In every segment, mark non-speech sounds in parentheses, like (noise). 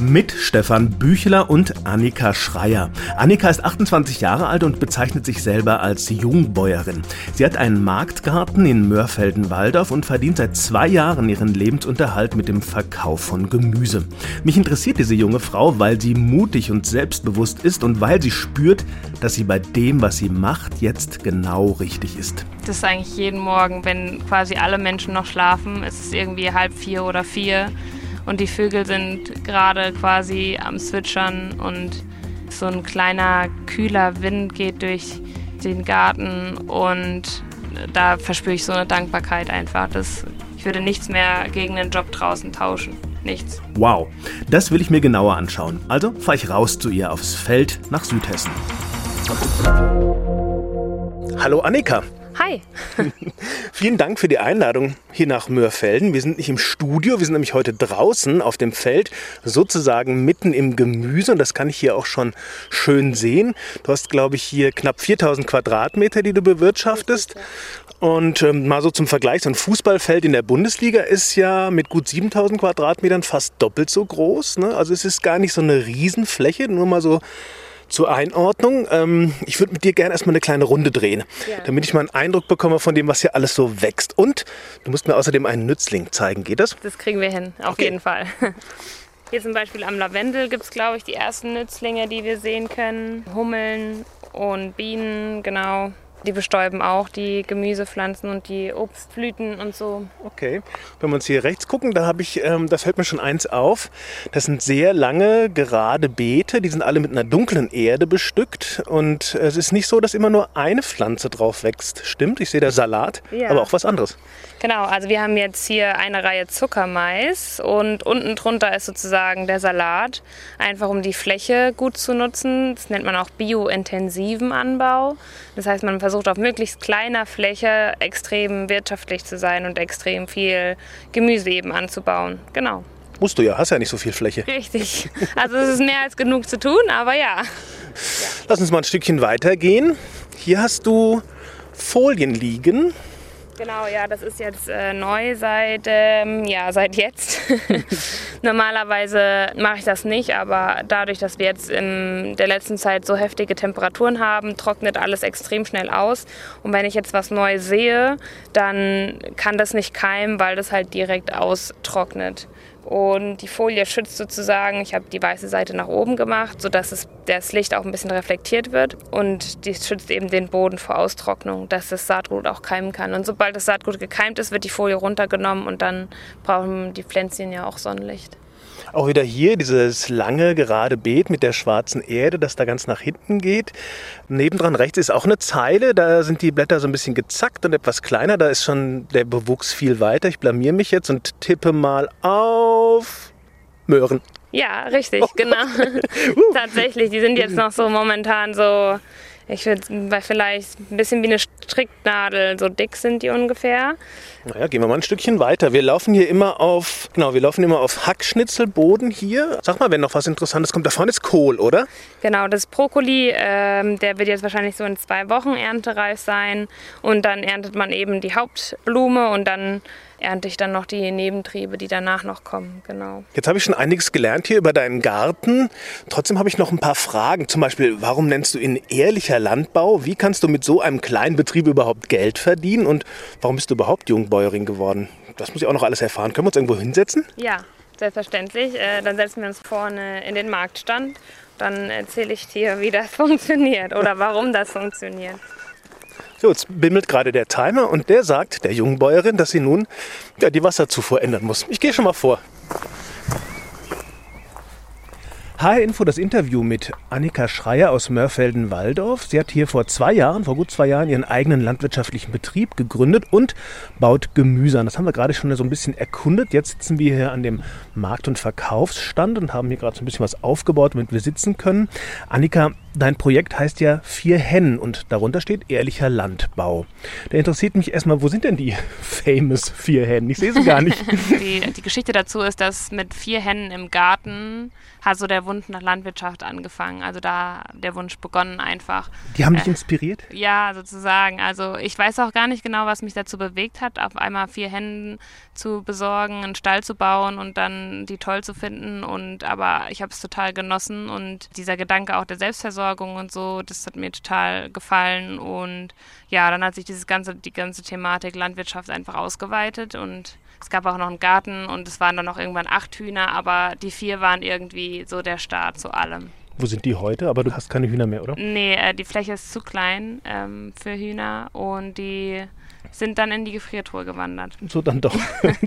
mit Stefan Büchler und Annika Schreier. Annika ist 28 Jahre alt und bezeichnet sich selber als Jungbäuerin. Sie hat einen Marktgarten in Mörfelden-Walldorf und verdient seit zwei Jahren ihren Lebensunterhalt mit dem Verkauf von Gemüse. Mich interessiert diese junge Frau, weil sie mutig und selbstbewusst ist und weil sie spürt, dass sie bei dem, was sie macht, jetzt genau richtig ist. Das ist eigentlich jeden Morgen, wenn quasi alle Menschen noch schlafen, ist es irgendwie halb vier oder vier und die Vögel sind gerade quasi am Zwitschern und so ein kleiner kühler Wind geht durch den Garten und da verspüre ich so eine Dankbarkeit einfach. dass ich würde nichts mehr gegen den Job draußen tauschen. Nichts. Wow, das will ich mir genauer anschauen. Also fahre ich raus zu ihr aufs Feld nach Südhessen. Hallo Annika. Hi. (laughs) Vielen Dank für die Einladung hier nach Mörfelden. Wir sind nicht im Studio, wir sind nämlich heute draußen auf dem Feld, sozusagen mitten im Gemüse und das kann ich hier auch schon schön sehen. Du hast, glaube ich, hier knapp 4000 Quadratmeter, die du bewirtschaftest. Und ähm, mal so zum Vergleich, so ein Fußballfeld in der Bundesliga ist ja mit gut 7000 Quadratmetern fast doppelt so groß. Ne? Also es ist gar nicht so eine Riesenfläche, nur mal so zur Einordnung. Ähm, ich würde mit dir gerne erstmal eine kleine Runde drehen, ja. damit ich mal einen Eindruck bekomme von dem, was hier alles so wächst. Und du musst mir außerdem einen Nützling zeigen. Geht das? Das kriegen wir hin, auf okay. jeden Fall. (laughs) Hier zum Beispiel am Lavendel gibt es, glaube ich, die ersten Nützlinge, die wir sehen können. Hummeln und Bienen, genau. Die bestäuben auch die Gemüsepflanzen und die Obstblüten und so. Okay. Wenn wir uns hier rechts gucken, da habe ich, ähm, das fällt mir schon eins auf. Das sind sehr lange, gerade Beete. Die sind alle mit einer dunklen Erde bestückt. Und es ist nicht so, dass immer nur eine Pflanze drauf wächst. Stimmt, ich sehe da Salat, ja. aber auch was anderes. Genau, also wir haben jetzt hier eine Reihe Zuckermais und unten drunter ist sozusagen der Salat, einfach um die Fläche gut zu nutzen. Das nennt man auch biointensiven Anbau. Das heißt, man versucht auf möglichst kleiner Fläche extrem wirtschaftlich zu sein und extrem viel Gemüse eben anzubauen. Genau. Musst du ja, hast ja nicht so viel Fläche. Richtig. Also es ist mehr als genug zu tun, aber ja. Lass uns mal ein Stückchen weitergehen. Hier hast du Folien liegen. Genau, ja, das ist jetzt äh, neu seit, ähm, ja, seit jetzt. (laughs) Normalerweise mache ich das nicht, aber dadurch, dass wir jetzt in der letzten Zeit so heftige Temperaturen haben, trocknet alles extrem schnell aus. Und wenn ich jetzt was Neues sehe, dann kann das nicht keimen, weil das halt direkt austrocknet. Und die Folie schützt sozusagen, ich habe die weiße Seite nach oben gemacht, sodass es, das Licht auch ein bisschen reflektiert wird. Und die schützt eben den Boden vor Austrocknung, dass das Saatgut auch keimen kann. Und sobald das Saatgut gekeimt ist, wird die Folie runtergenommen und dann brauchen die Pflänzchen ja auch Sonnenlicht. Auch wieder hier dieses lange, gerade Beet mit der schwarzen Erde, das da ganz nach hinten geht. Nebendran rechts ist auch eine Zeile, da sind die Blätter so ein bisschen gezackt und etwas kleiner. Da ist schon der Bewuchs viel weiter. Ich blamier mich jetzt und tippe mal auf Möhren. Ja, richtig, oh. genau. (laughs) Tatsächlich, die sind jetzt noch so momentan so ich würde vielleicht ein bisschen wie eine Stricknadel, so dick sind die ungefähr. Naja, gehen wir mal ein Stückchen weiter. Wir laufen hier immer auf, genau, wir laufen immer auf Hackschnitzelboden hier. Sag mal, wenn noch was Interessantes kommt, da vorne ist Kohl, oder? Genau, das Brokkoli, ähm, der wird jetzt wahrscheinlich so in zwei Wochen erntereif sein. Und dann erntet man eben die Hauptblume und dann ernte ich dann noch die Nebentriebe, die danach noch kommen. Genau. Jetzt habe ich schon einiges gelernt hier über deinen Garten. Trotzdem habe ich noch ein paar Fragen. Zum Beispiel, warum nennst du ihn ehrlicher Landbau? Wie kannst du mit so einem kleinen Betrieb überhaupt Geld verdienen? Und warum bist du überhaupt Jungbäuerin geworden? Das muss ich auch noch alles erfahren. Können wir uns irgendwo hinsetzen? Ja, selbstverständlich. Äh, dann setzen wir uns vorne in den Marktstand. Dann erzähle ich dir, wie das (laughs) funktioniert oder warum das funktioniert. So, jetzt bimmelt gerade der Timer und der sagt der jungen Bäuerin, dass sie nun ja, die Wasserzufuhr ändern muss. Ich gehe schon mal vor. HR Info das Interview mit Annika Schreier aus Mörfelden-Walldorf. Sie hat hier vor zwei Jahren, vor gut zwei Jahren, ihren eigenen landwirtschaftlichen Betrieb gegründet und baut Gemüse an. Das haben wir gerade schon so ein bisschen erkundet. Jetzt sitzen wir hier an dem Markt- und Verkaufsstand und haben hier gerade so ein bisschen was aufgebaut, damit wir sitzen können. Annika, Dein Projekt heißt ja Vier Hennen und darunter steht ehrlicher Landbau. Da interessiert mich erstmal, wo sind denn die (laughs) famous vier Hennen? Ich sehe sie gar nicht. (laughs) die, die Geschichte dazu ist, dass mit vier Hennen im Garten hat so der Wunsch nach Landwirtschaft angefangen. Also da der Wunsch begonnen einfach. Die haben dich äh, inspiriert? Ja, sozusagen. Also ich weiß auch gar nicht genau, was mich dazu bewegt hat, auf einmal vier Händen zu besorgen, einen Stall zu bauen und dann die toll zu finden. Und aber ich habe es total genossen und dieser Gedanke auch der Selbstversorgung und so, das hat mir total gefallen. Und ja, dann hat sich dieses ganze, die ganze Thematik Landwirtschaft einfach ausgeweitet und es gab auch noch einen Garten und es waren dann noch irgendwann acht Hühner, aber die vier waren irgendwie so der Start zu allem. Wo sind die heute? Aber du hast keine Hühner mehr, oder? Nee, äh, die Fläche ist zu klein ähm, für Hühner und die sind dann in die Gefriertruhe gewandert. So dann doch.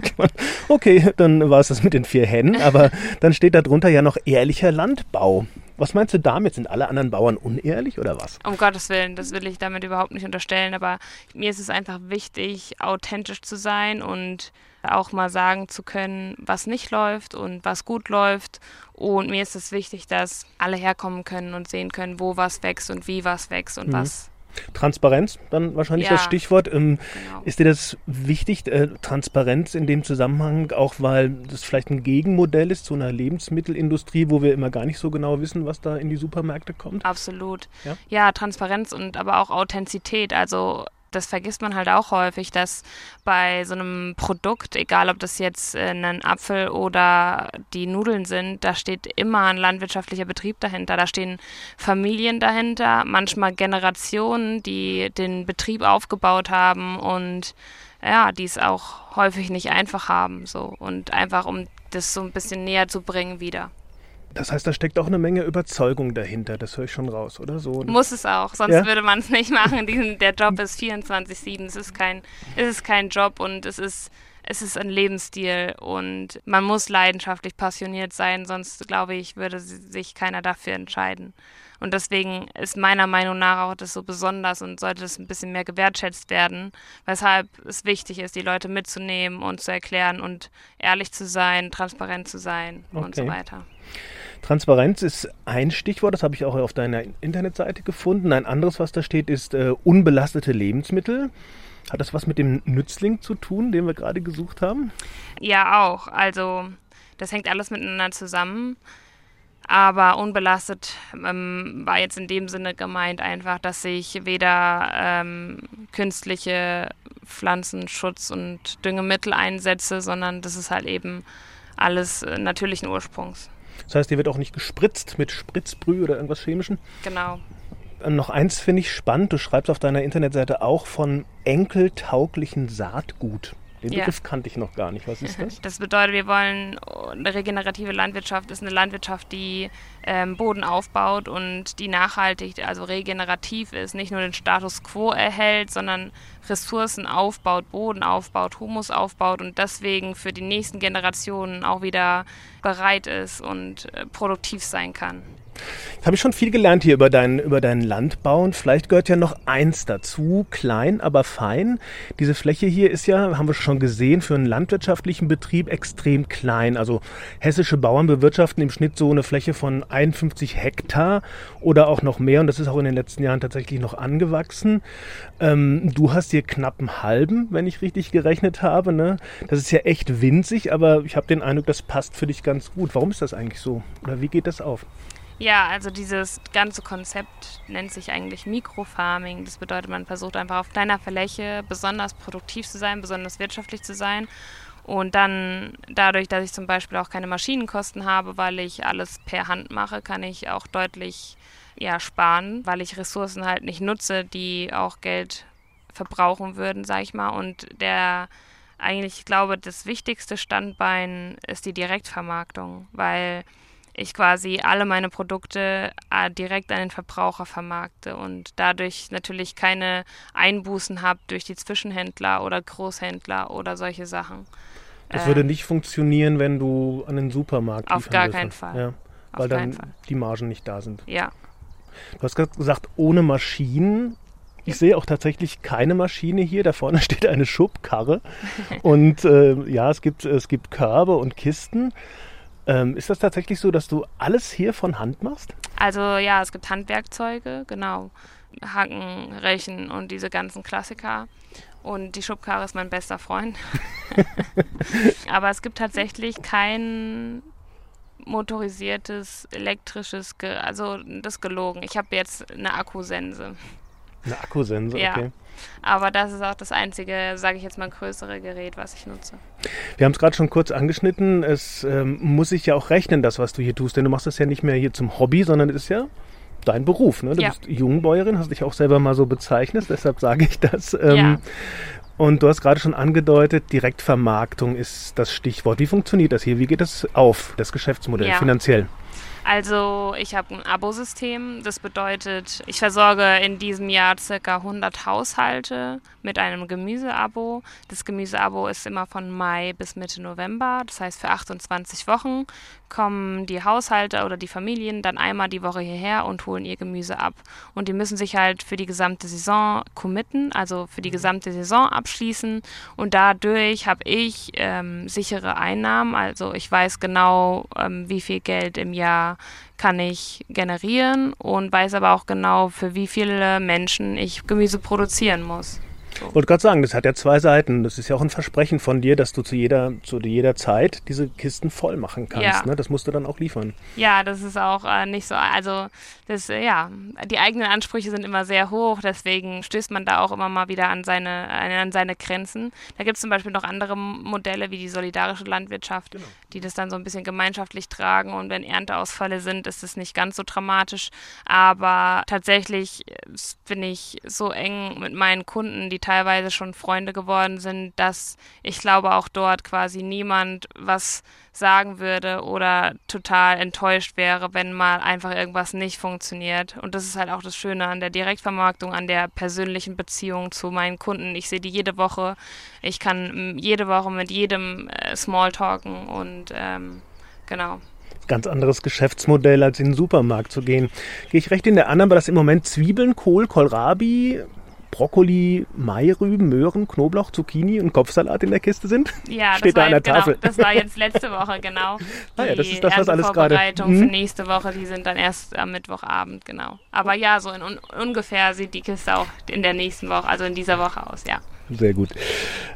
(laughs) okay, dann war es das mit den vier Hennen, aber dann steht da drunter ja noch ehrlicher Landbau. Was meinst du damit? Sind alle anderen Bauern unehrlich oder was? Um Gottes Willen, das will ich damit überhaupt nicht unterstellen, aber mir ist es einfach wichtig, authentisch zu sein und auch mal sagen zu können, was nicht läuft und was gut läuft. Und mir ist es wichtig, dass alle herkommen können und sehen können, wo was wächst und wie was wächst und mhm. was Transparenz, dann wahrscheinlich ja, das Stichwort. Ähm, genau. Ist dir das wichtig, äh, Transparenz in dem Zusammenhang, auch weil das vielleicht ein Gegenmodell ist zu einer Lebensmittelindustrie, wo wir immer gar nicht so genau wissen, was da in die Supermärkte kommt? Absolut. Ja, ja Transparenz und aber auch Authentizität. Also das vergisst man halt auch häufig, dass bei so einem Produkt, egal ob das jetzt äh, ein Apfel oder die Nudeln sind, da steht immer ein landwirtschaftlicher Betrieb dahinter. Da stehen Familien dahinter, manchmal Generationen, die den Betrieb aufgebaut haben und ja, die es auch häufig nicht einfach haben. So und einfach um das so ein bisschen näher zu bringen wieder. Das heißt, da steckt auch eine Menge Überzeugung dahinter, das höre ich schon raus, oder so? Muss es auch, sonst ja? würde man es nicht machen. Diesen, der Job ist 24-7, es ist kein, es ist kein Job und es ist, es ist ein Lebensstil und man muss leidenschaftlich passioniert sein, sonst glaube ich, würde sich keiner dafür entscheiden. Und deswegen ist meiner Meinung nach auch das so besonders und sollte das ein bisschen mehr gewertschätzt werden, weshalb es wichtig ist, die Leute mitzunehmen und zu erklären und ehrlich zu sein, transparent zu sein okay. und so weiter. Transparenz ist ein Stichwort, das habe ich auch auf deiner Internetseite gefunden. Ein anderes, was da steht, ist äh, unbelastete Lebensmittel. Hat das was mit dem Nützling zu tun, den wir gerade gesucht haben? Ja, auch. Also das hängt alles miteinander zusammen. Aber unbelastet ähm, war jetzt in dem Sinne gemeint einfach, dass ich weder ähm, künstliche Pflanzenschutz und Düngemittel einsetze, sondern das ist halt eben alles äh, natürlichen Ursprungs. Das heißt, hier wird auch nicht gespritzt mit Spritzbrühe oder irgendwas Chemischen. Genau. Äh, noch eins finde ich spannend. Du schreibst auf deiner Internetseite auch von enkeltauglichen Saatgut. Den ja. Begriff kannte ich noch gar nicht. Was ist das? (laughs) Das bedeutet, wir wollen eine regenerative Landwirtschaft ist eine Landwirtschaft, die ähm, Boden aufbaut und die nachhaltig, also regenerativ ist, nicht nur den Status quo erhält, sondern Ressourcen aufbaut, Boden aufbaut, Humus aufbaut und deswegen für die nächsten Generationen auch wieder bereit ist und äh, produktiv sein kann. Jetzt habe ich schon viel gelernt hier über deinen, über deinen Landbau und vielleicht gehört ja noch eins dazu, klein, aber fein. Diese Fläche hier ist ja, haben wir schon gesehen, für einen landwirtschaftlichen Betrieb extrem klein. Also hessische Bauern bewirtschaften im Schnitt so eine Fläche von 51 Hektar oder auch noch mehr und das ist auch in den letzten Jahren tatsächlich noch angewachsen. Ähm, du hast hier knapp einen halben, wenn ich richtig gerechnet habe. Ne? Das ist ja echt winzig, aber ich habe den Eindruck, das passt für dich ganz gut. Warum ist das eigentlich so? Oder wie geht das auf? Ja, also dieses ganze Konzept nennt sich eigentlich Mikrofarming. Das bedeutet, man versucht einfach auf kleiner Fläche besonders produktiv zu sein, besonders wirtschaftlich zu sein. Und dann dadurch, dass ich zum Beispiel auch keine Maschinenkosten habe, weil ich alles per Hand mache, kann ich auch deutlich ja, sparen, weil ich Ressourcen halt nicht nutze, die auch Geld verbrauchen würden, sag ich mal. Und der eigentlich, ich glaube, das wichtigste Standbein ist die Direktvermarktung, weil ich quasi alle meine Produkte äh, direkt an den Verbraucher vermarkte und dadurch natürlich keine Einbußen habe durch die Zwischenhändler oder Großhändler oder solche Sachen. Das würde ähm, nicht funktionieren, wenn du an den Supermarkt Auf gar keinen Fall. Ja, weil dann Fall. die Margen nicht da sind. Ja. Du hast gesagt, ohne Maschinen. Ich sehe auch tatsächlich keine Maschine hier. Da vorne (laughs) steht eine Schubkarre. und äh, ja, es gibt, es gibt Körbe und Kisten. Ähm, ist das tatsächlich so, dass du alles hier von Hand machst? Also ja, es gibt Handwerkzeuge, genau. Hacken, Rechen und diese ganzen Klassiker. Und die Schubkarre ist mein bester Freund. (laughs) (laughs) Aber es gibt tatsächlich keinen motorisiertes, elektrisches, Ge also das gelogen. Ich habe jetzt eine Akkusense. Eine Akkusense, Ja. okay. Aber das ist auch das einzige, sage ich jetzt mal, größere Gerät, was ich nutze. Wir haben es gerade schon kurz angeschnitten. Es ähm, muss sich ja auch rechnen, das, was du hier tust. Denn du machst das ja nicht mehr hier zum Hobby, sondern es ist ja dein Beruf. Ne? Du Ja. bist Jungbäuerin, hast dich auch selber mal so bezeichnet, deshalb sage ich das. Ähm, Ja. Und du hast gerade schon angedeutet, Direktvermarktung ist das Stichwort. Wie funktioniert das hier? Wie geht das auf, das Geschäftsmodell, Ja. finanziell? Also ich habe ein Abosystem. Das bedeutet, ich versorge in diesem Jahr circa 100 Haushalte mit einem Gemüseabo. Das Gemüseabo ist immer von Mai bis Mitte November. Das heißt, für 28 Wochen kommen die Haushalte oder die Familien dann einmal die Woche hierher und holen ihr Gemüse ab. Und die müssen sich halt für die gesamte Saison committen, also für die gesamte Saison abschließen. Und dadurch habe ich ähm, sichere Einnahmen. Also ich weiß genau, ähm, wie viel Geld im Jahr kann ich generieren und weiß aber auch genau, für wie viele Menschen ich Gemüse produzieren muss. Ich wollte gerade sagen, das hat ja zwei Seiten. Das ist ja auch ein Versprechen von dir, dass du zu jeder, zu jeder Zeit diese Kisten voll machen kannst. Ja. Ne? Das musst du dann auch liefern. Ja, das ist auch äh, nicht so, also das, äh, ja, die eigenen Ansprüche sind immer sehr hoch, deswegen stößt man da auch immer mal wieder an seine, an seine Grenzen. Da gibt es zum Beispiel noch andere Modelle wie die solidarische Landwirtschaft, die das dann so ein bisschen gemeinschaftlich tragen und wenn Ernteausfälle sind, ist es nicht ganz so dramatisch. Aber tatsächlich äh, bin ich so eng mit meinen Kunden, die teilweise schon Freunde geworden sind, dass ich glaube auch dort quasi niemand was sagen würde oder total enttäuscht wäre, wenn mal einfach irgendwas nicht funktioniert. Und das ist halt auch das Schöne an der Direktvermarktung, an der persönlichen Beziehung zu meinen Kunden. Ich sehe die jede Woche. Ich kann mm, jede Woche mit jedem äh, Smalltalken und ähm, genau. Ganz anderes Geschäftsmodell, als in den Supermarkt zu gehen. Gehe ich recht in der Annahme, dass im Moment Zwiebeln, Kohl, Kohlrabi, Brokkoli, Mairüben, Möhren, Knoblauch, Zucchini und Kopfsalat in der Kiste sind? Ja, das Steht da war, an der genau, Tafel. das war jetzt letzte Woche, genau. (laughs) Ah ja, das ist das, was alles gerade- Mhm. für nächste Woche, die sind dann erst am Mittwochabend, genau. Aber ja, so in un ungefähr sieht die Kiste auch in der nächsten Woche, also in dieser Woche aus, ja. Sehr gut.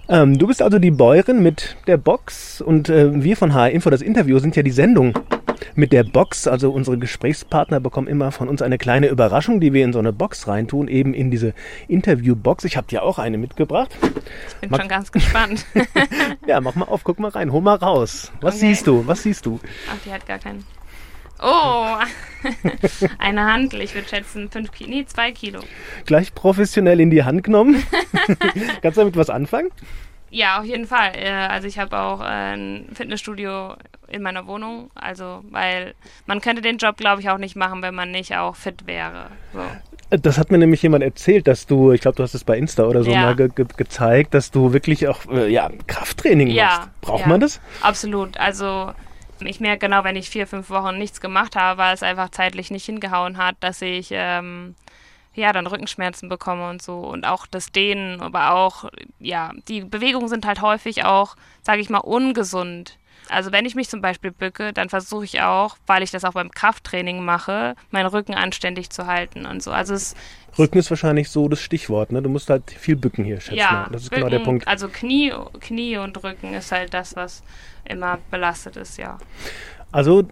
Ähm, du bist also die Bäuerin mit der Box und äh, wir von HR Info, das Interview, sind ja die Sendung mit der Box. Also unsere Gesprächspartner bekommen immer von uns eine kleine Überraschung, die wir in so eine Box reintun, eben in diese Interviewbox. Ich habe dir auch eine mitgebracht. Bin Mag- schon ganz gespannt. (laughs) Ja, mach mal auf, guck mal rein, hol mal raus. Was Okay. siehst du? Was siehst du? Ach, die hat gar keinen. Oh, (laughs) eine Handel. Ich würde schätzen, fünf Kilo, nee, zwei Kilo. Gleich professionell in die Hand genommen. (laughs) Kannst du damit was anfangen? Ja, auf jeden Fall. Äh, Also ich habe auch äh, ein Fitnessstudio in meiner Wohnung. Also, weil man könnte den Job, glaube ich, auch nicht machen, wenn man nicht auch fit wäre. So. Das hat mir nämlich jemand erzählt, dass du, ich glaube, du hast es bei Insta oder so Ja. mal ge ge gezeigt, dass du wirklich auch äh, ja, Krafttraining Ja, machst. Braucht ja. man das? Absolut. Also ich merke genau, wenn ich vier, fünf Wochen nichts gemacht habe, weil es einfach zeitlich nicht hingehauen hat, dass ich ähm, ja dann Rückenschmerzen bekomme und so und auch das Dehnen, aber auch ja die Bewegungen sind halt häufig auch, sage ich mal, ungesund. Also wenn ich mich zum Beispiel bücke, dann versuche ich auch, weil ich das auch beim Krafttraining mache, meinen Rücken anständig zu halten und so. Also es Rücken ist wahrscheinlich so das Stichwort. Ne? Du musst halt viel bücken hier, schätze ja, mal. Das ist genau der Punkt. Also Knie, Knie und Rücken ist halt das, was immer belastet ist, ja. Also,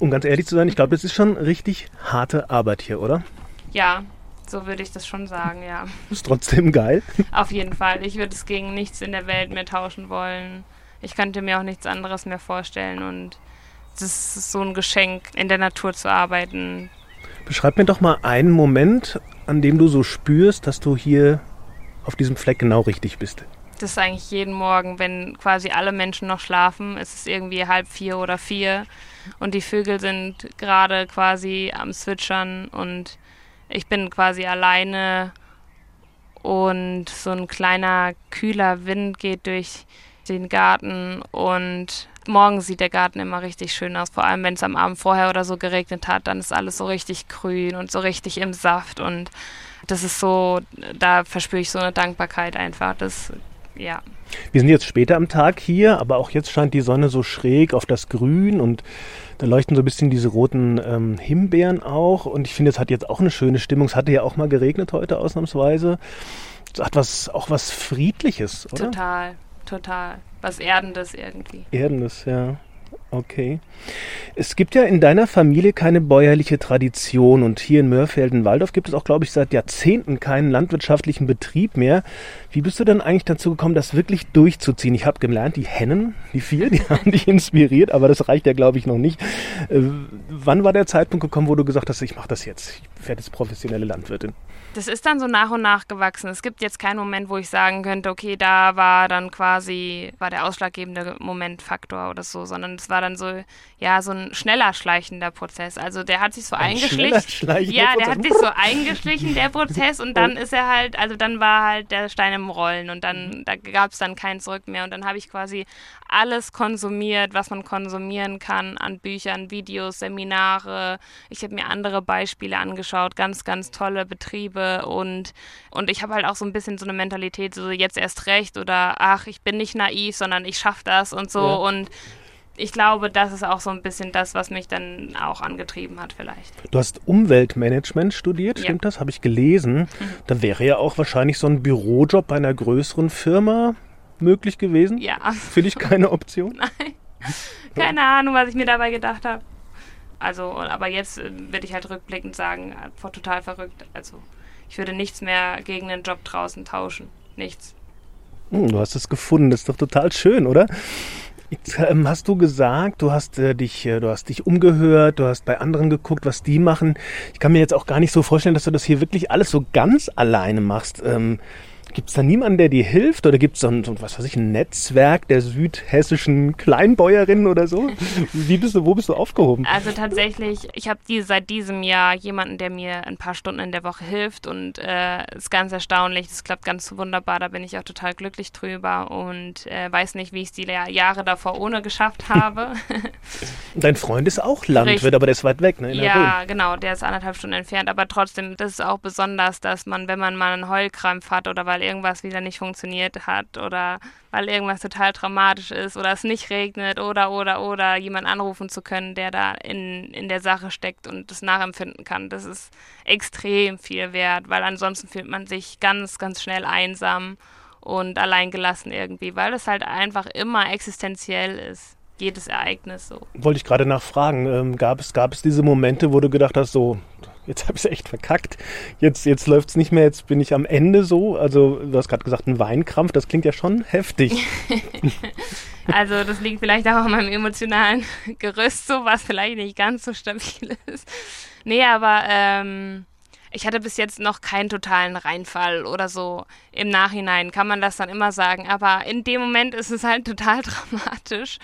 um ganz ehrlich zu sein, ich glaube, das ist schon richtig harte Arbeit hier, oder? Ja, so würde ich das schon sagen, ja. Ist trotzdem geil. Auf jeden Fall. Ich würde es gegen nichts in der Welt mehr tauschen wollen. Ich könnte mir auch nichts anderes mehr vorstellen und es ist so ein Geschenk, in der Natur zu arbeiten. Beschreib mir doch mal einen Moment, an dem du so spürst, dass du hier auf diesem Fleck genau richtig bist. Das ist eigentlich jeden Morgen, wenn quasi alle Menschen noch schlafen. Es ist irgendwie halb vier oder vier und die Vögel sind gerade quasi am Zwitschern und ich bin quasi alleine und so ein kleiner kühler Wind geht durch den Garten und morgens sieht der Garten immer richtig schön aus, vor allem wenn es am Abend vorher oder so geregnet hat, dann ist alles so richtig grün und so richtig im Saft und das ist so, da verspüre ich so eine Dankbarkeit einfach, das, ja. Wir sind jetzt später am Tag hier, aber auch jetzt scheint die Sonne so schräg auf das Grün und da leuchten so ein bisschen diese roten ähm, Himbeeren auch. Und ich finde, es hat jetzt auch eine schöne Stimmung. Es hatte ja auch mal geregnet heute ausnahmsweise. Es hat was, auch was Friedliches, oder? Total, total. Was Erdendes irgendwie. Erdendes, ja. Okay. Es gibt ja in deiner Familie keine bäuerliche Tradition und hier in Mörfelden-Waldorf gibt es auch, glaube ich, seit Jahrzehnten keinen landwirtschaftlichen Betrieb mehr. Wie bist du denn eigentlich dazu gekommen, das wirklich durchzuziehen? Ich habe gelernt, die Hennen, die vier, die (laughs) haben dich inspiriert, aber das reicht ja, glaube ich, noch nicht. Äh, wann war der Zeitpunkt gekommen, wo du gesagt hast, ich mache das jetzt, ich werde jetzt professionelle Landwirtin? Das ist dann so nach und nach gewachsen. Es gibt jetzt keinen Moment, wo ich sagen könnte, okay, da war dann quasi, war der ausschlaggebende Momentfaktor oder so, sondern es war dann so, ja, so ein schneller schleichender Prozess. Also der hat sich so ein eingeschlichen. Ja, der hat sich so eingeschlichen, der Prozess, und dann (laughs) ist er halt, also dann war halt der Stein im Rollen und dann, da gab es dann kein Zurück mehr. Und dann habe ich quasi alles konsumiert, was man konsumieren kann an Büchern, Videos, Seminare. Ich habe mir andere Beispiele angeschaut, ganz, ganz tolle Betriebe und, und ich habe halt auch so ein bisschen so eine Mentalität, so jetzt erst recht oder ach, ich bin nicht naiv, sondern ich schaffe das und so ja. und ich glaube, das ist auch so ein bisschen das, was mich dann auch angetrieben hat vielleicht. Du hast Umweltmanagement studiert, ja. stimmt das? Habe ich gelesen. Mhm. Da wäre ja auch wahrscheinlich so ein Bürojob bei einer größeren Firma möglich gewesen. Ja. Für dich keine Option? (laughs) Nein. Keine Ahnung, was ich mir dabei gedacht habe. Also, aber jetzt äh, würde ich halt rückblickend sagen, äh, total verrückt. Also ich würde nichts mehr gegen einen Job draußen tauschen. Nichts. Hm, du hast es gefunden, das ist doch total schön, oder? Jetzt, ähm, hast du gesagt, du hast äh, dich, äh, du hast dich umgehört, du hast bei anderen geguckt, was die machen. Ich kann mir jetzt auch gar nicht so vorstellen, dass du das hier wirklich alles so ganz alleine machst. Ähm, Gibt es da niemanden, der dir hilft? Oder gibt es so ein, so, was weiß ich, ein Netzwerk der südhessischen Kleinbäuerinnen oder so? Wie bist du, wo bist du aufgehoben? Also tatsächlich, ich habe die, seit diesem Jahr jemanden, der mir ein paar Stunden in der Woche hilft und äh, ist ganz erstaunlich. Das klappt ganz wunderbar. Da bin ich auch total glücklich drüber und äh, weiß nicht, wie ich es die Jahre davor ohne geschafft habe. (laughs) Dein Freund ist auch Landwirt, Richtig. aber der ist weit weg, ne? ja, genau, der ist anderthalb Stunden entfernt. Aber trotzdem, das ist auch besonders, dass man, wenn man mal einen Heulkrampf hat oder weil weil irgendwas wieder nicht funktioniert hat oder weil irgendwas total dramatisch ist oder es nicht regnet oder oder oder jemanden anrufen zu können, der da in, in der Sache steckt und das nachempfinden kann. Das ist extrem viel wert, weil ansonsten fühlt man sich ganz, ganz schnell einsam und alleingelassen irgendwie, weil es halt einfach immer existenziell ist jedes Ereignis so. Wollte ich gerade nachfragen, ähm, gab, es, gab es diese Momente, wo du gedacht hast, so, jetzt habe ich es echt verkackt, jetzt, jetzt läuft es nicht mehr, jetzt bin ich am Ende so. Also du hast gerade gesagt, ein Weinkrampf, das klingt ja schon heftig. (laughs) also das liegt vielleicht auch an meinem emotionalen (laughs) Gerüst so, was vielleicht nicht ganz so stabil ist. Nee, aber ähm, ich hatte bis jetzt noch keinen totalen Reinfall oder so. Im Nachhinein kann man das dann immer sagen, aber in dem Moment ist es halt total (laughs) dramatisch.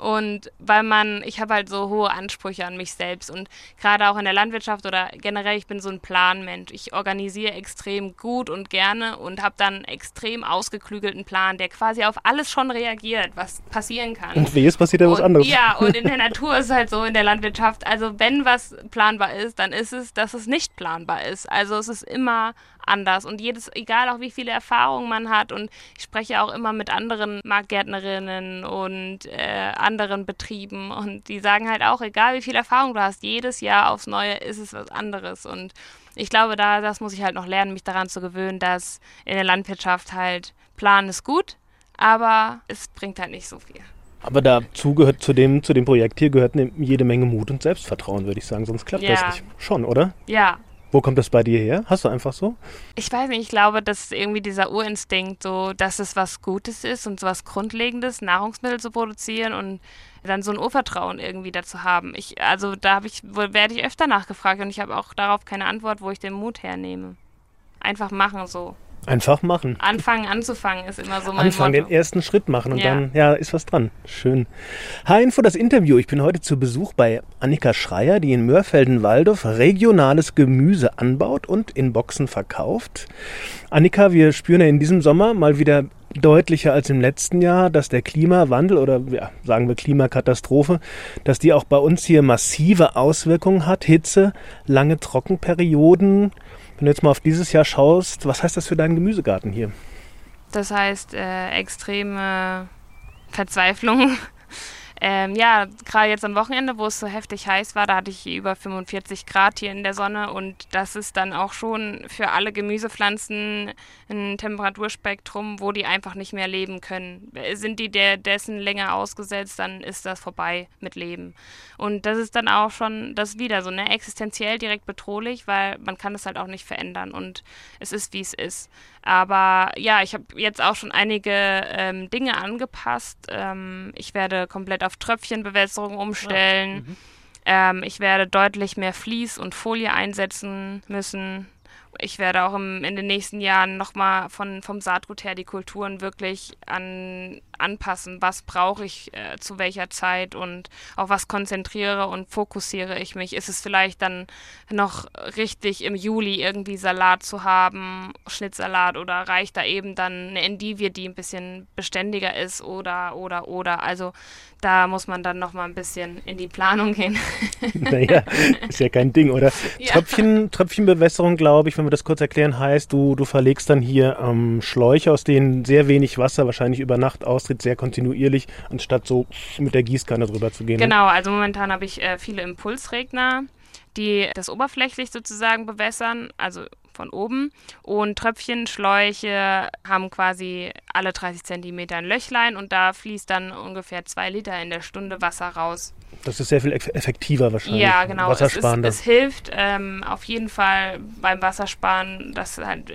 Und weil man, ich habe halt so hohe Ansprüche an mich selbst und gerade auch in der Landwirtschaft oder generell, ich bin so ein Planmensch. Ich organisiere extrem gut und gerne und habe dann einen extrem ausgeklügelten Plan, der quasi auf alles schon reagiert, was passieren kann. Und wie es passiert ja was anderes. Ja, und in der (laughs) Natur ist es halt so, in der Landwirtschaft, also wenn was planbar ist, dann ist es, dass es nicht planbar ist. Also es ist immer anders und jedes, egal auch wie viele Erfahrungen man hat und ich spreche auch immer mit anderen Marktgärtnerinnen und äh, anderen Betrieben und die sagen halt auch, egal wie viel Erfahrung du hast, jedes Jahr aufs Neue ist es was anderes und ich glaube, da das muss ich halt noch lernen, mich daran zu gewöhnen, dass in der Landwirtschaft halt Plan ist gut, aber es bringt halt nicht so viel. Aber dazu gehört zu dem, zu dem Projekt hier gehört eine, jede Menge Mut und Selbstvertrauen, würde ich sagen. Sonst klappt ja. das nicht. Schon, oder? Ja, wo kommt das bei dir her? Hast du einfach so? Ich weiß nicht, ich glaube, dass irgendwie dieser Urinstinkt, so, dass es was Gutes ist und was Grundlegendes, Nahrungsmittel zu produzieren und dann so ein Urvertrauen irgendwie dazu haben. Ich, also da habe ich, werde ich öfter nachgefragt und ich habe auch darauf keine Antwort, wo ich den Mut hernehme. Einfach machen so. Einfach machen. Anfangen, anzufangen ist immer so mein Anfangen, Motto. den ersten Schritt machen und ja. dann, ja, ist was dran. Schön. Hi-Info, das Interview. Ich bin heute zu Besuch bei Annika Schreier, die in Mörfelden-Waldorf regionales Gemüse anbaut und in Boxen verkauft. Annika, wir spüren ja in diesem Sommer mal wieder deutlicher als im letzten Jahr, dass der Klimawandel oder ja, sagen wir Klimakatastrophe, dass die auch bei uns hier massive Auswirkungen hat. Hitze, lange Trockenperioden, wenn du jetzt mal auf dieses Jahr schaust, was heißt das für deinen Gemüsegarten hier? Das heißt äh, extreme Verzweiflung. Ähm, ja, gerade jetzt am Wochenende, wo es so heftig heiß war, da hatte ich über 45 Grad hier in der Sonne und das ist dann auch schon für alle Gemüsepflanzen ein Temperaturspektrum, wo die einfach nicht mehr leben können. Sind die der, dessen länger ausgesetzt, dann ist das vorbei mit Leben. Und das ist dann auch schon das wieder so, ne, existenziell direkt bedrohlich, weil man kann es halt auch nicht verändern und es ist, wie es ist. Aber ja, ich habe jetzt auch schon einige ähm, Dinge angepasst. Ähm, ich werde komplett auf Tröpfchenbewässerung umstellen. Ja. Mhm. Ähm, ich werde deutlich mehr Vlies und Folie einsetzen müssen ich werde auch im, in den nächsten Jahren nochmal von, vom Saatgut her die Kulturen wirklich an, anpassen. Was brauche ich äh, zu welcher Zeit und auf was konzentriere und fokussiere ich mich? Ist es vielleicht dann noch richtig im Juli irgendwie Salat zu haben, Schnittsalat oder reicht da eben dann eine Endivie, die ein bisschen beständiger ist oder, oder, oder? Also da muss man dann noch mal ein bisschen in die Planung gehen. (laughs) naja, ist ja kein Ding, oder? (laughs) Ja. Tröpfchen, Tröpfchenbewässerung, glaube ich, wenn wir das kurz erklären, heißt, du, du verlegst dann hier ähm, Schläuche, aus denen sehr wenig Wasser wahrscheinlich über Nacht austritt, sehr kontinuierlich, anstatt so mit der Gießkanne drüber zu gehen. Ne? Genau, also momentan habe ich äh, viele Impulsregner die das oberflächlich sozusagen bewässern, also von oben. Und Tröpfchenschläuche haben quasi alle 30 Zentimeter ein Löchlein und da fließt dann ungefähr zwei Liter in der Stunde Wasser raus. Das ist sehr viel effektiver wahrscheinlich. Ja, genau. Es, ist, es hilft ähm, auf jeden Fall beim Wassersparen. Das halt,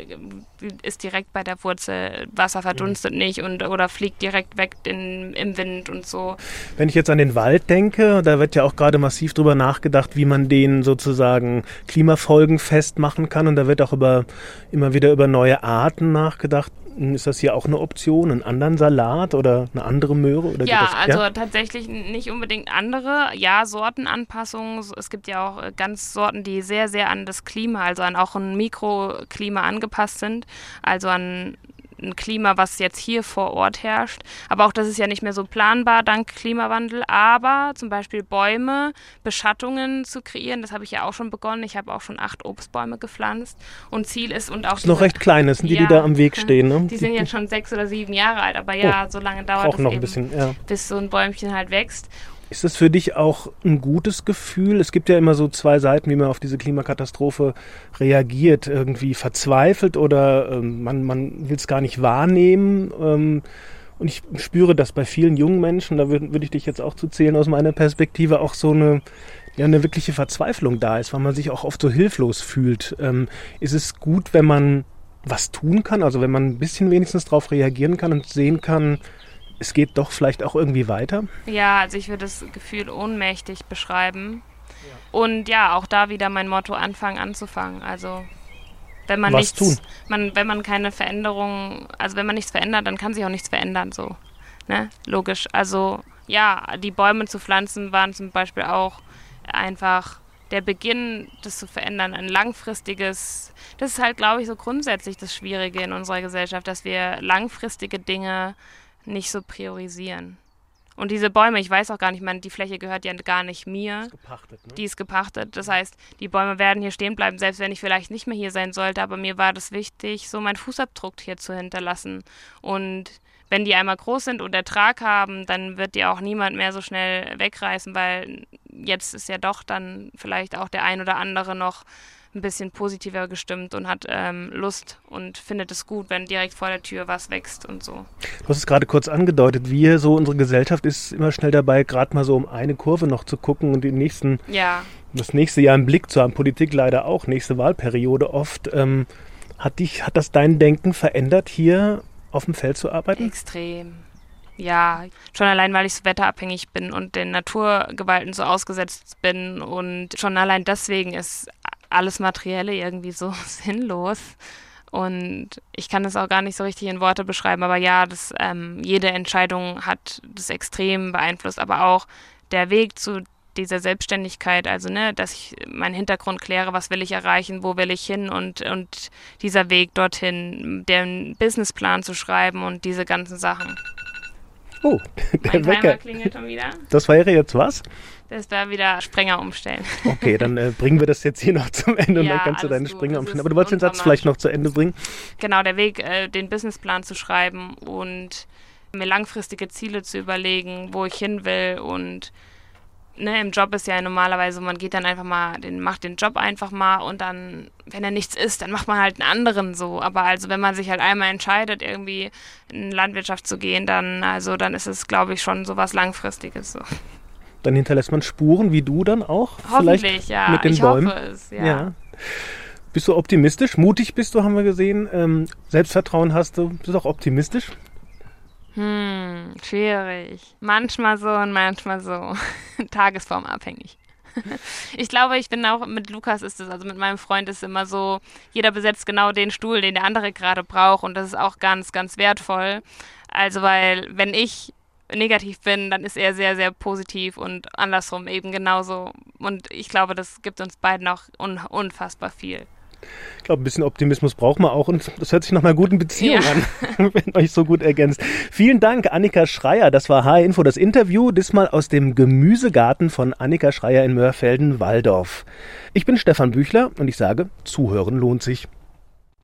ist direkt bei der Wurzel. Wasser verdunstet mhm. nicht und oder fliegt direkt weg in, im Wind und so. Wenn ich jetzt an den Wald denke, da wird ja auch gerade massiv drüber nachgedacht, wie man den sozusagen Klimafolgen festmachen kann. Und da wird auch über, immer wieder über neue Arten nachgedacht. Ist das hier auch eine Option, einen anderen Salat oder eine andere Möhre? Oder ja, das, also ja? tatsächlich nicht unbedingt andere. Ja, Sortenanpassungen. Es gibt ja auch äh, ganz Sorten, die sehr, sehr an das Klima, also an auch ein Mikroklima angepasst sind. Also an ein Klima, was jetzt hier vor Ort herrscht. Aber auch das ist ja nicht mehr so planbar dank Klimawandel. Aber zum Beispiel Bäume, Beschattungen zu kreieren, das habe ich ja auch schon begonnen. Ich habe auch schon acht Obstbäume gepflanzt. Und Ziel ist und auch. Das ist noch recht klein, das sind die, ja, die da am Weg stehen. Ne? Die sind jetzt schon sechs oder sieben Jahre alt. Aber ja, oh, so lange dauert es noch eben, ein bisschen, ja. bis so ein Bäumchen halt wächst. Ist das für dich auch ein gutes Gefühl? Es gibt ja immer so zwei Seiten, wie man auf diese Klimakatastrophe reagiert. Irgendwie verzweifelt oder ähm, man, man will es gar nicht wahrnehmen. Ähm, und ich spüre das bei vielen jungen Menschen, da würde würd ich dich jetzt auch zu zählen aus meiner Perspektive, auch so eine, ja, eine wirkliche Verzweiflung da ist, weil man sich auch oft so hilflos fühlt. Ähm, ist es gut, wenn man was tun kann, also wenn man ein bisschen wenigstens darauf reagieren kann und sehen kann, es geht doch vielleicht auch irgendwie weiter? Ja, also ich würde das Gefühl ohnmächtig beschreiben. Ja. Und ja, auch da wieder mein Motto anfangen anzufangen. Also wenn man Was nichts, tun? Man, wenn man keine Veränderung, also wenn man nichts verändert, dann kann sich auch nichts verändern, so. Ne? Logisch. Also ja, die Bäume zu pflanzen waren zum Beispiel auch einfach der Beginn, das zu verändern, ein langfristiges, das ist halt, glaube ich, so grundsätzlich das Schwierige in unserer Gesellschaft, dass wir langfristige Dinge nicht so priorisieren. Und diese Bäume, ich weiß auch gar nicht, meine, die Fläche gehört ja gar nicht mir. Ist gepachtet, ne? Die ist gepachtet. Das heißt, die Bäume werden hier stehen bleiben, selbst wenn ich vielleicht nicht mehr hier sein sollte. Aber mir war das wichtig, so meinen Fußabdruck hier zu hinterlassen. Und wenn die einmal groß sind und Ertrag haben, dann wird die auch niemand mehr so schnell wegreißen, weil jetzt ist ja doch dann vielleicht auch der ein oder andere noch ein bisschen positiver gestimmt und hat ähm, Lust und findet es gut, wenn direkt vor der Tür was wächst und so. Du hast es gerade kurz angedeutet, wir so, unsere Gesellschaft ist immer schnell dabei, gerade mal so um eine Kurve noch zu gucken und den nächsten, ja. das nächste Jahr im Blick zu haben. Politik leider auch, nächste Wahlperiode oft. Ähm, hat dich, hat das dein Denken verändert, hier auf dem Feld zu arbeiten? Extrem. Ja, schon allein, weil ich so wetterabhängig bin und den Naturgewalten so ausgesetzt bin und schon allein deswegen ist alles Materielle irgendwie so (laughs) sinnlos. Und ich kann das auch gar nicht so richtig in Worte beschreiben, aber ja, das, ähm, jede Entscheidung hat das extrem beeinflusst, aber auch der Weg zu dieser Selbstständigkeit, also ne, dass ich meinen Hintergrund kläre, was will ich erreichen, wo will ich hin und, und dieser Weg dorthin, den Businessplan zu schreiben und diese ganzen Sachen. Oh, (laughs) der mein Wecker. klingelt schon wieder. Das wäre jetzt was? Das wäre wieder Sprenger umstellen. (laughs) Okay, dann äh, bringen wir das jetzt hier noch zum Ende und dann kannst du deine Springer umstellen. Aber du wolltest den Satz vielleicht noch zu Ende bringen? Genau, der Weg, äh, den Businessplan zu schreiben und mir langfristige Ziele zu überlegen, wo ich hin will und ne, im Job ist ja normalerweise, man geht dann einfach mal, den, macht den Job einfach mal und dann, wenn er nichts ist, dann macht man halt einen anderen so. Aber also wenn man sich halt einmal entscheidet, irgendwie in Landwirtschaft zu gehen, dann, also dann ist es, glaube ich, schon so was Langfristiges so. Dann hinterlässt man Spuren wie du dann auch? Hoffentlich, vielleicht ja. Mit den ich Bäumen. hoffe es, ja. ja. Bist du optimistisch? Mutig bist du, haben wir gesehen. Ähm, Selbstvertrauen hast du. Bist du auch optimistisch? Hm, schwierig. Manchmal so und manchmal so. (laughs) Tagesformabhängig. (laughs) Ich glaube, ich bin auch mit Lukas ist es, also mit meinem Freund ist es immer so, jeder besetzt genau den Stuhl, den der andere gerade braucht und das ist auch ganz, ganz wertvoll. Also, weil wenn ich negativ bin, dann ist er sehr, sehr positiv und andersrum eben genauso. Und ich glaube, das gibt uns beiden auch un unfassbar viel. Ich glaube, ein bisschen Optimismus braucht man auch und das hört sich nach einer guten Beziehung ja. an, (laughs) wenn euch so gut ergänzt. Vielen Dank, Annika Schreier. Das war H-Info, das Interview, diesmal aus dem Gemüsegarten von Annika Schreier in Mörfelden-Walldorf. Ich bin Stefan Büchler und ich sage, zuhören lohnt sich.